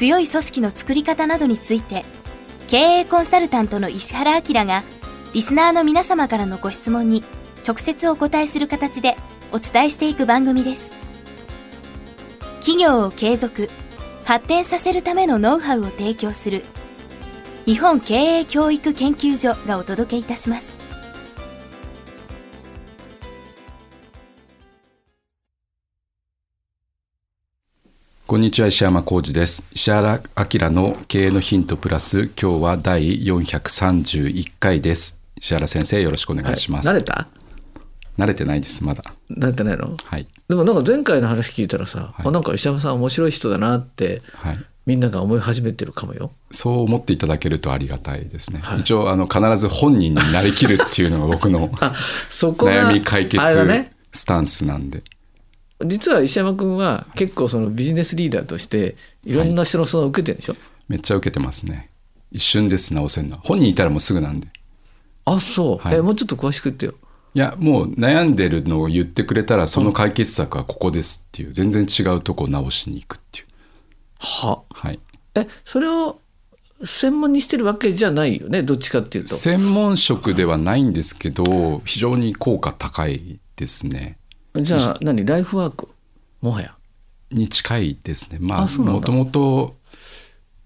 強い組織の作り方などについて経営コンサルタントの石原明がリスナーの皆様からのご質問に直接お答えする形でお伝えしていく番組です。企業を継続発展させるためのノウハウを提供する日本経営教育研究所がお届けいたします。こんにちは石山浩二です。石原明の経営のヒントプラス今日は第431回です。石原先生よろしくお願いします、慣れた？慣れてないですまだ。慣れてないの？はい。でもなんか前回の話聞いたらさ、はい。あなんか石山さん面白い人だなってはい。みんなが思い始めてるかもよ。そう思っていただけるとありがたいですね、はい。一応あの必ず本人になりきるっていうのが僕の 悩み解決スタンスなんで、実は石山君は結構そのビジネスリーダーとしていろんな人の相談を受けてるでしょ、めっちゃ受けてますね。一瞬です直せんの。本人いたらもうすぐなんで。あそう、はい。えもうちょっと詳しく言ってよ。いやもう悩んでるのを言ってくれたらその解決策はここですっていう。全然違うとこを直しに行くっていう。は。はい。えそれを専門にしてるわけじゃないよね？どっちかっていうと。専門職ではないんですけど非常に効果高いですねじゃあ何ライフワーク？もはや。に近いですね。まあもともと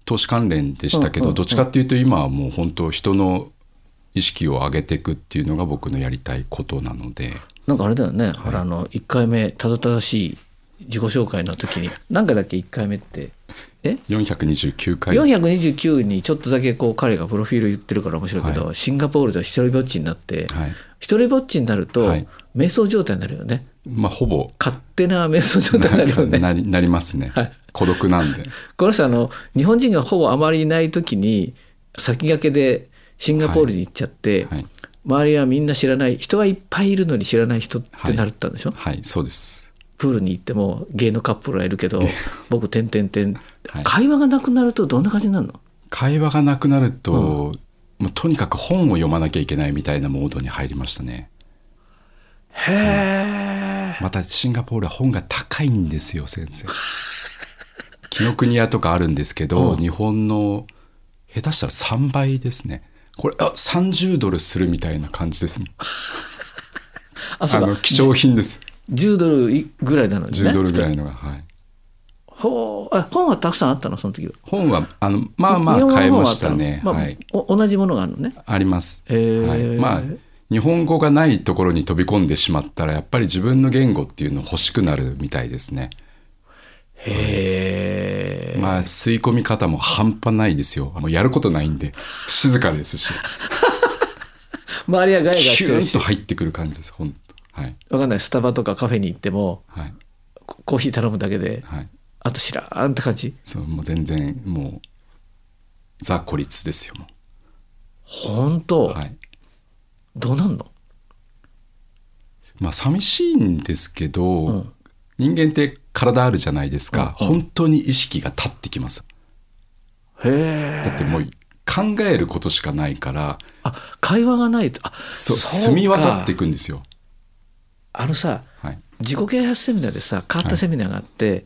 投資関連でしたけど、どっちかっていうと今はもう本当人の意識を上げていくっていうのが僕のやりたいことなので。なんかあれだよね、ほらあの1回目たどたどしい自己紹介の時に 何回だっけ？1回目って。え？429回。429にちょっとだけこう彼がプロフィール言ってるから面白いけど、シンガポールで一人ぼっちになって、はい。一人ぼっちになると、はい。瞑想状態になるよねまあほぼ。勝手な瞑想状態になるよね。なり なりますね、はい。孤独なんで。この人あの日本人がほぼあまりいない時に先駆けでシンガポールに行っちゃって、はい、周りはみんな知らない人はいっぱいいるのに知らない人ってなるったんでしょ、はい、そうです。プールに行ってもゲイのカップルはいるけど僕点々点はい。会話がなくなるとどんな感じになるの？会話がなくなると、もうとにかく本を読まなきゃいけないみたいなモードに入りましたね。へえ、またシンガポールは本が高いんですよ先生。紀ノ国屋とかあるんですけど、うん。日本の下手したら3倍ですね。これあ30ドルするみたいな感じですね。あの貴重品です。10ドルぐらいなのにね。10ドルぐらいのがはい。ほうあ本はたくさんあったのその時は。本はあのまあまあ買えましたね、まあはい。お同じものがあるのね。あります、へー。はい、まあ日本語がないところに飛び込んでしまったらやっぱり自分の言語っていうの欲しくなるみたいですね。へえ、まあ吸い込み方も半端ないですよ。もうやることないんで静かですし。周りはガヤガヤしてるし。と入ってくる感じです本当はい。わかんない。スタバとかカフェに行ってもはい。ココーヒー頼むだけではい。あと知らんって感じ？そうもう全然もうザ孤立ですよも本当、うはいどうなんの？まあ寂しいんですけど、ん。人間って体あるじゃないですか、うん。本当に意識が立ってきます。へえだってもう考えることしかないから。あ会話がない。とあそうそうみ渡っていくんですよ。あのさはい。自己啓発セミナーでさ変わったセミナーがあって、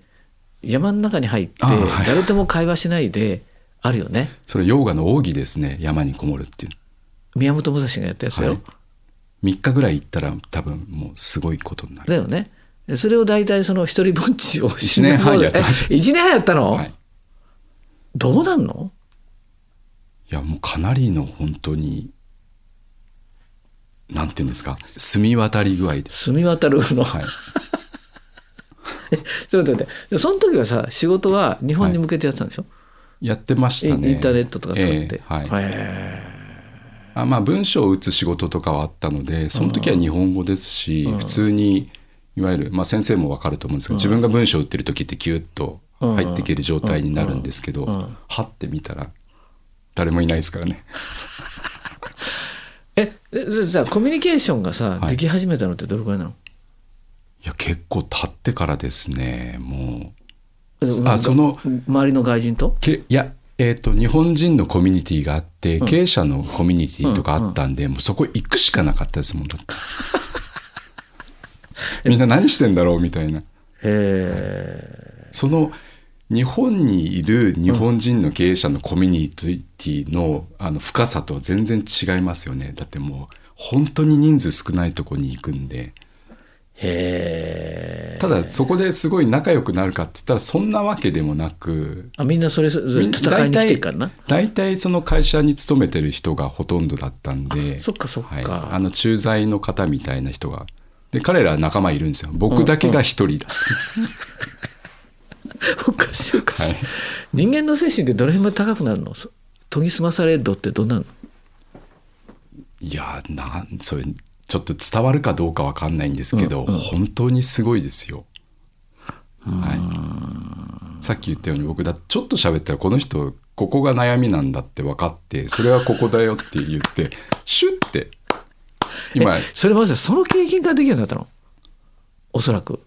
山の中に入ってあはい。誰とも会話しないであるよね。それヨーガの奥義ですね。山にこもるっていう宮本武蔵がやったやつだよ、はい。3日ぐらい行ったら多分もうすごいことになる。だよね。でそれを大体その一人ぼっちを一年半やったえ一年半やったの、はい。どうなんの？いやもうかなりの本当になんていうんですか？澄み渡り具合で。す澄み渡るの、はい。ちょっと待って。でその時はさ仕事は日本に向けてやってたんでしょ、やってましたね。インターネットとか使って、ええはい。へあまあ文章を打つ仕事とかはあったのでその時は日本語ですし、普通にいわゆる、まあ、先生も分かると思うんですけど、自分が文章を打ってる時ってキュッと入っていける状態になるんですけど、ん。はってみたら誰もいないですからね。ええじゃあコミュニケーションがさ、はい。でき始めたのってどれくらいなの？いや結構経ってからですねもう。であその周りの外人と？けいやえー、と日本人のコミュニティがあって、経営者のコミュニティとかあったんで、もうそこ行くしかなかったですもんだって。みんな何してんだろうみたいな。へえその日本にいる日本人の経営者のコミュニティのあの深さとは全然違いますよね。だってもう本当に人数少ないとこに行くんでただそこですごい仲良くなるかって言ったらそんなわけでもなくあみんなそれぞれ戦いに来てるからな？大体その会社に勤めてる人がほとんどだったんでそっかそっか、はい、あの駐在の方みたいな人がで彼らは仲間いるんですよ。僕だけが一人だ、おかしいおかしい、はい。人間の精神ってどれ辺まで高くなるの？そ研ぎ澄まされ度ってどんなの？いやなんそれちょっと伝わるかどうかわかんないんですけど、本当にすごいですよ。はい、さっき言ったように僕だちょっと喋ったらこの人ここが悩みなんだって分かってそれはここだよって言って シュッて今。それまずその経験からできるようになったの？おそらく。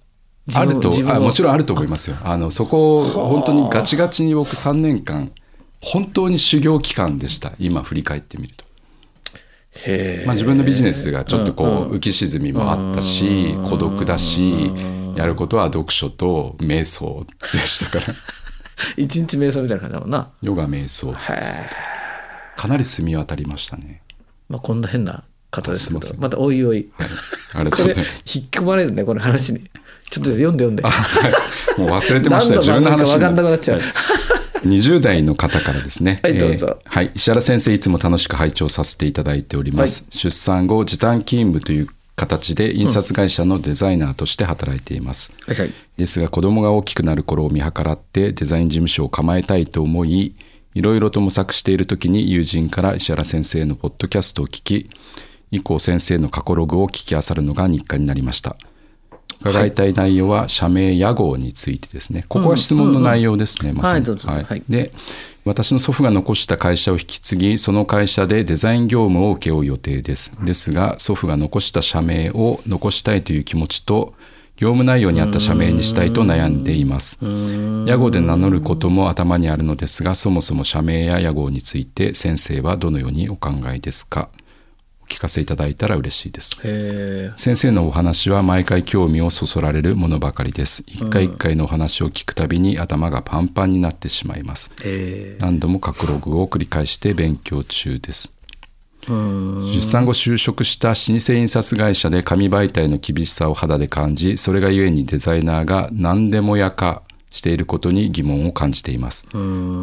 あるとあもちろんあると思いますよ。あのそこを本当にガチガチに僕3年間本当に修行期間でした。今振り返ってみると。まあ、自分のビジネスがちょっとこう浮き沈みもあったし孤独だしやることは読書と瞑想でしたから。一日瞑想みたいな感じだもんな、ヨガ瞑想かなり澄み渡りましたね、まあ、こんな変な方ですけどまたおいおい。はい、ありとれうございます。引っ込まれるねこの話に。ちょっと読んで。読んではい。もう忘れてました自分の話分かんなくなっちゃう、20代の方からですね。はいどうぞえーはい。石原先生、いつも楽しく拝聴させていただいております。出産後、時短勤務という形で印刷会社のデザイナーとして働いています。はいはいですが、子供が大きくなる頃を見計らってデザイン事務所を構えたいと思い、いろいろと模索している時に友人から石原先生のポッドキャストを聞き、以降先生の過去ログを聞き漁るのが日課になりました。伺い。たい内容は社名屋号についてですね。ここは質問の内容ですね、まさに。はいはい。で私の祖父が残した会社を引き継ぎその会社でデザイン業務を請け負う予定です。ですが祖父が残した社名を残したいという気持ちと業務内容に合った社名にしたいと悩んでいます。屋号で名乗ることも頭にあるのですがそもそも社名や屋号について先生はどのようにお考えですか？お聞かせいただいたら嬉しいです。先生のお話は毎回興味をそそられるものばかりです。一回一回のお話を聞くたびに頭がパンパンになってしまいます。へ何度も過去ログを繰り返して勉強中です。出産後就職した老舗印刷会社で紙媒体の厳しさを肌で感じそれがゆえにデザイナーが何でもやかしていることに疑問を感じています。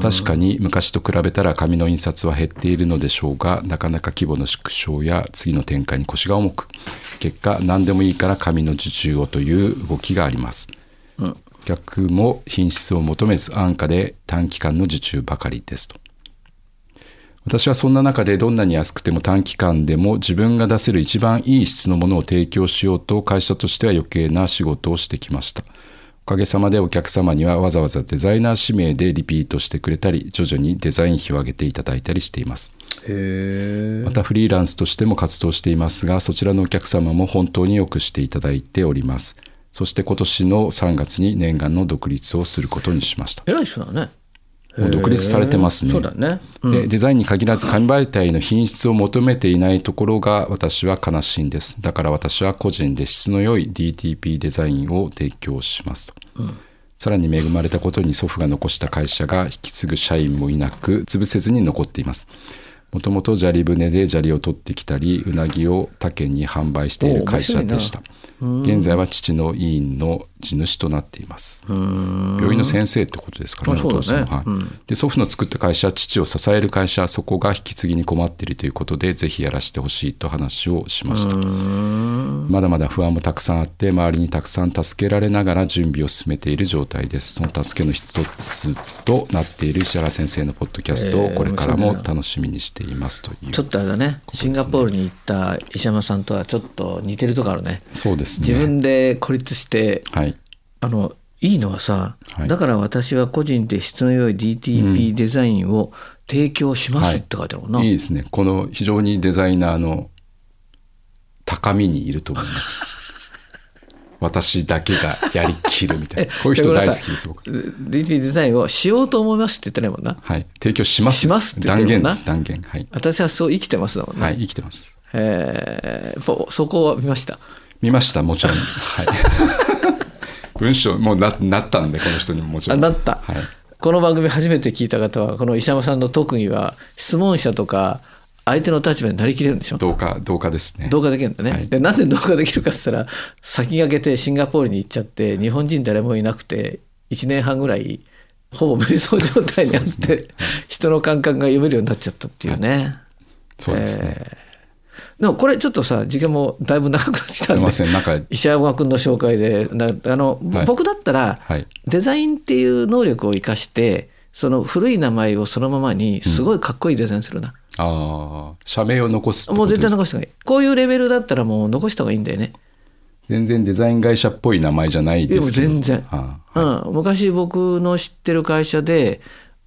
確かに昔と比べたら紙の印刷は減っているのでしょうがなかなか規模の縮小や次の展開に腰が重く結果何でもいいから紙の受注をという動きがあります、客も品質を求めず安価で短期間の受注ばかりですと。私はそんな中でどんなに安くても短期間でも自分が出せる一番いい質のものを提供しようと会社としては余計な仕事をしてきましたおかげさまでお客様にはわざわざデザイナー指名でリピートしてくれたり徐々にデザイン費を上げていただいたりしています。えまたフリーランスとしても活動していますがそちらのお客様も本当によくしていただいております。そして今年の3月に念願の独立をすることにしました。偉い人だね独立されてますね。そうだね。でデザインに限らず紙媒体の品質を求めていないところが私は悲しいんです。だから私は個人で質の良い DTP デザインを提供しますと、さらに恵まれたことに祖父が残した会社が引き継ぐ社員もいなく潰せずに残っています。もともと砂利船で砂利を取ってきたりうなぎを他県に販売している会社でした現在は父の委員の地主となっています。病院の先生ってことですかねお父さんは、はいうん。で祖父の作った会社父を支える会社そこが引き継ぎに困っているということでぜひやらせてほしいと話をしました。まだまだ不安もたくさんあって周りにたくさん助けられながら準備を進めている状態です。その助けの一つとなっている石原先生のポッドキャストをこれからも楽しみにしていますというちょっとあれだね。シンガポールに行った石山さんとはちょっと似てるとこあるね。そうですね。自分で孤立してはい。あのいいのはさ、はい。だから私は個人で質の良い DTP デザインを提供しますって書いてあるもんな、い。いですね。この非常にデザイナーの高みにいると思います。私だけがやりきるみたいな。こういう人大好きです僕。DTP デザインをしようと思いますって言ってないもんな。はい。提供します。しますって断言です。断言。はい、私はそう生きてますだもんね、はい、生きてます。えーそこは見ました見ましたもちろん。はい。文章もうななったんでこの人にももちろん。あなった。はい。この番組初めて聞いた方はこの石山さんの特技は質問者とか相手の立場になりきれるんでしょ同化同化ですね。同化できるんだね、はい。でなんで同化できるかっつったら先駆けてシンガポールに行っちゃって日本人誰もいなくて1年半ぐらいほぼ瞑想状態にあって、人の感覚が読めるようになっちゃったっていうね、そうですね、でもこれちょっとさ時間もだいぶ長くなってきたんですいませんなんか。石山君の紹介でなあの、はい。僕だったら、はい。デザインっていう能力を生かしてその古い名前をそのままにすごいかっこいいデザインするな、ああ社名を残すもう絶対残した方がい。いこういうレベルだったらもう残した方がいいんだよね。全然デザイン会社っぽい名前じゃないですけど。でも全然。ああうん、昔僕の知ってる会社で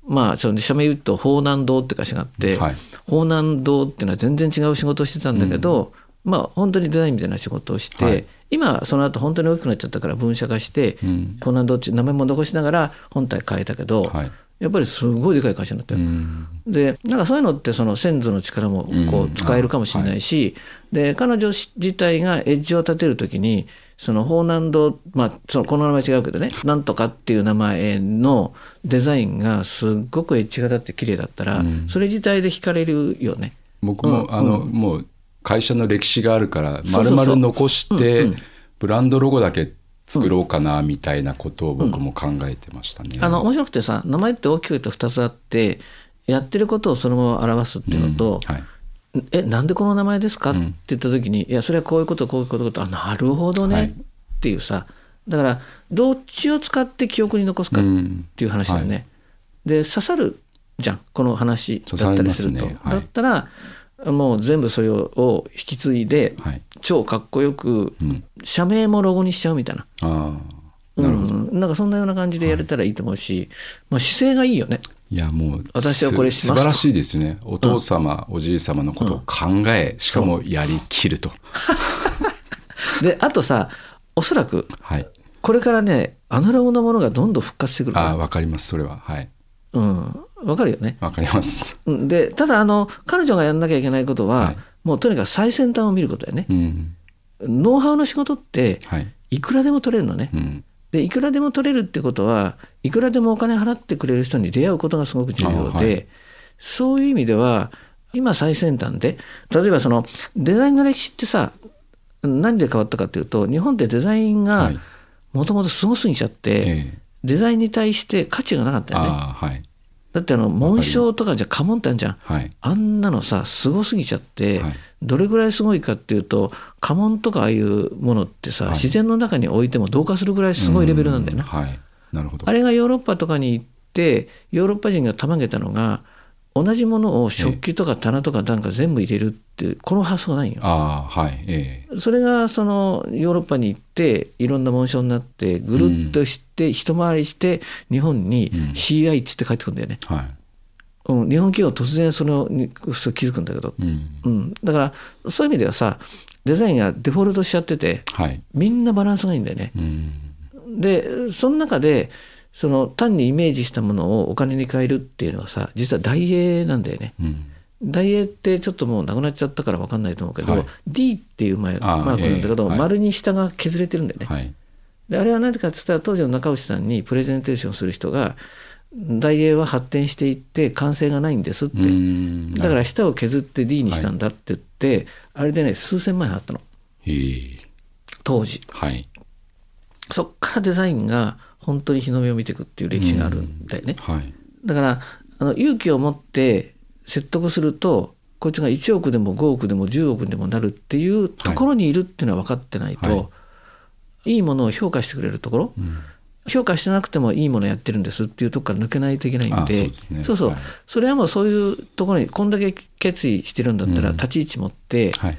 まあその社名言うと法南堂って会社があって、はい法南堂っていうのは全然違う仕事をしてたんだけど、まあ本当にデザインみたいな仕事をして、はい。今その後本当に大きくなっちゃったから分社化して、うん。法南堂っていう名前も残しながら本体変えたけど、はいやっぱりすごいでかい会社になったよ。うん。でなんかそういうのってその先祖の力もこううん。使えるかもしれないし、で彼女自体がエッジを立てる時にその法南堂、まあ、そのこの名前違うけどねなんとかっていう名前のデザインがすっごくエッジが立って綺麗だったら、うん。それ自体で惹かれるよね。僕も、あのもう会社の歴史があるから丸々残してうんうん。ブランドロゴだけ作ろうかなみたいなことを僕も考えてましたね。あの面白くてさ名前って大きく言うと2つあってやってることをそのまま表すっていうのと、はい。えなんでこの名前ですか?」ってん言った時に「いやそれはこういうことこういうことことあなるほどね」はい。っていうさ。だからどっちを使って記憶に残すかっうんていう話だよね。で刺さるじゃん。この話だったりすると。ね。はい。だったらもう全部それを引き継いではい。超かっこよくうん。社名もロゴにしちゃうみたいな。ああ。うん、なんかそんなような感じでやれたらいいと思うし、まあ、姿勢がいいよね。いやもう私はこれしますと。素晴らしいですよね。お父様、おじい様のことを考え、しかもやりきると。であとさおそらくはい。これからねアナログのものがどんどん復活してくるから。ああわかりますそれは。はい。うん、わかるよね。わかります。うんでただあの彼女がやんなきゃいけないことは、はい。もうとにかく最先端を見ることだよね。うん。ノウハウの仕事ってはい。いくらでも取れるのね。うん。でいくらでも取れるってことはいくらでもお金払ってくれる人に出会うことがすごく重要で、あはい。そういう意味では今最先端で例えばそのデザインの歴史ってさ何で変わったかっていうと日本ってデザインがはい。もともとすごすぎちゃって、ええ。デザインに対して価値がなかったよね。だってあの紋章とかじゃ家紋ってあるじゃん。はい。あんなのさすごすぎちゃって、はい。どれぐらいすごいかっていうと家紋とかああいうものってさ、はい。自然の中に置いても同化するぐらいすごいレベルなんだよな。うはい。なるほど。あれがヨーロッパとかに行ってヨーロッパ人がたまげたのが同じものを食器とか棚とかなんか全部入れるっていうこの発想ないよ。ああはいええ。それがそのヨーロッパに行っていろんな紋章になってぐるっとして一回りして日本にうん。CI っつって帰ってくるんだよね。はい。うん、日本企業は突然そのに気づくんだけど、うん。うん、だからそういう意味ではさデザインがデフォルトしちゃっててはい。みんなバランスがいいんだよね。うん。でその中でその単にイメージしたものをお金に変えるっていうのはさ実は大英なんだよね。うん。大英ってちょっともうなくなっちゃったから分かんないと思うけど、はい。D っていうマああマークなんだけど、ええはい。丸に下が削れてるんだよね。はい。であれは何でかって言ったら当時の中内さんにプレゼンテーションする人が大英は発展していって完成がないんですって。うん。だから下を削って D にしたんだって言って、あれでね数千万円あったの。当時。はい。そっからデザインが本当に日の目を見ていくっていう歴史があるんだよね、はい。だからあの勇気を持って説得するとこいつが1億でも5億でも10億でもなるっていうところにいるっていうのは分かってないと、はい。い、いものを評価してくれるところ、うん。評価してなくてもいいものやってるんですっていうとこから抜けないといけないんであそうそうそう。はい。それはもうそういうところにこんだけ決意してるんだったらうん。立ち位置持って、はい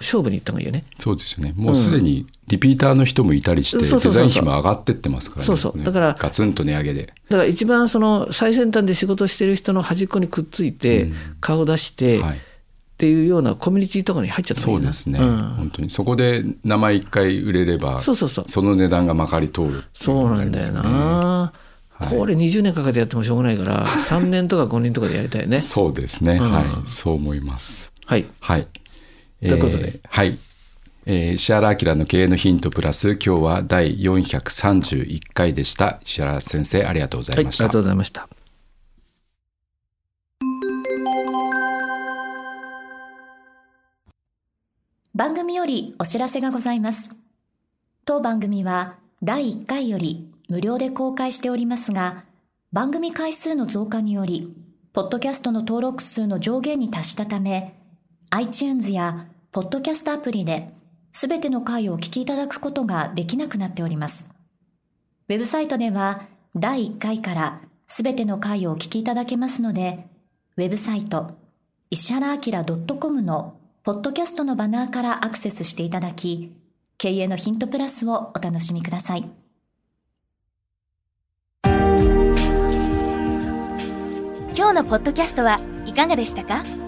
勝負に行った方がいいよね。そうですよね。もうすでにリピーターの人もいたりして、デザイン費も上がってってますからね。そうそう。だからガツンと値上げで。だから一番その最先端で仕事してる人の端っこにくっついて、うん。顔出して、っはい。ていうようなコミュニティとかに入っちゃったそうですね、うん。本当にそこで名前一回売れればそうそうそう。その値段がまかり通るっていそうなんだよな、はい。これ20年かけてやってもしょうがないから3年とか5年とかでやりたいね。そうですね、うん。はいそう思います。はい。はいということで。はい。えー石原明の経営のヒントプラス今日は第431回でした。石原先生ありがとうござはいいました、ありがとうございました。番組よりお知らせがございます。当番組は第1回より無料で公開しておりますが、番組回数の増加により、ポッドキャストの登録数の上限に達したため、iTunes やポッドキャストアプリで、すべての回をお聞きいただくことができなくなっております。ウェブサイトでは、第1回からすべての回をお聞きいただけますので、ウェブサイト、石原明 .com のポッドキャストのバナーからアクセスしていただき、経営のヒントプラスをお楽しみください。今日のポッドキャストはいかがでしたか？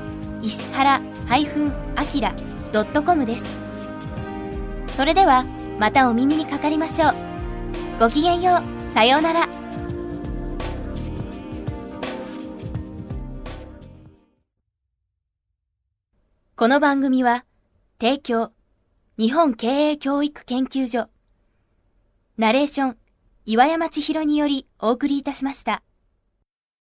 石原 -akira.com です。それではまたお耳にかかりましょう。ごきげんよう。さようなら。この番組は提供日本経営教育研究所ナレーション岩山千尋によりお送りいたしました。